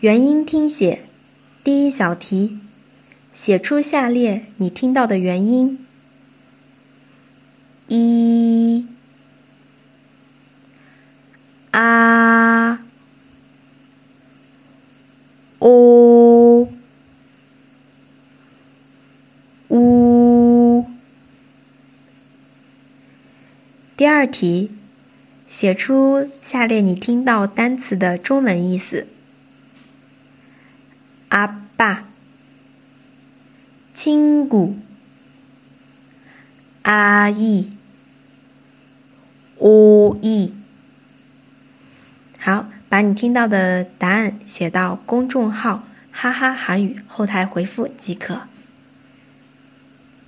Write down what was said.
元音听写，第一小题，写出下列你听到的元音：一、啊、哦、呜。第二题，写出下列你听到单词的中文意思。阿爸、亲姑、阿姨、阿姨。好，把你听到的答案写到公众号“哈哈韩语”后台回复即可。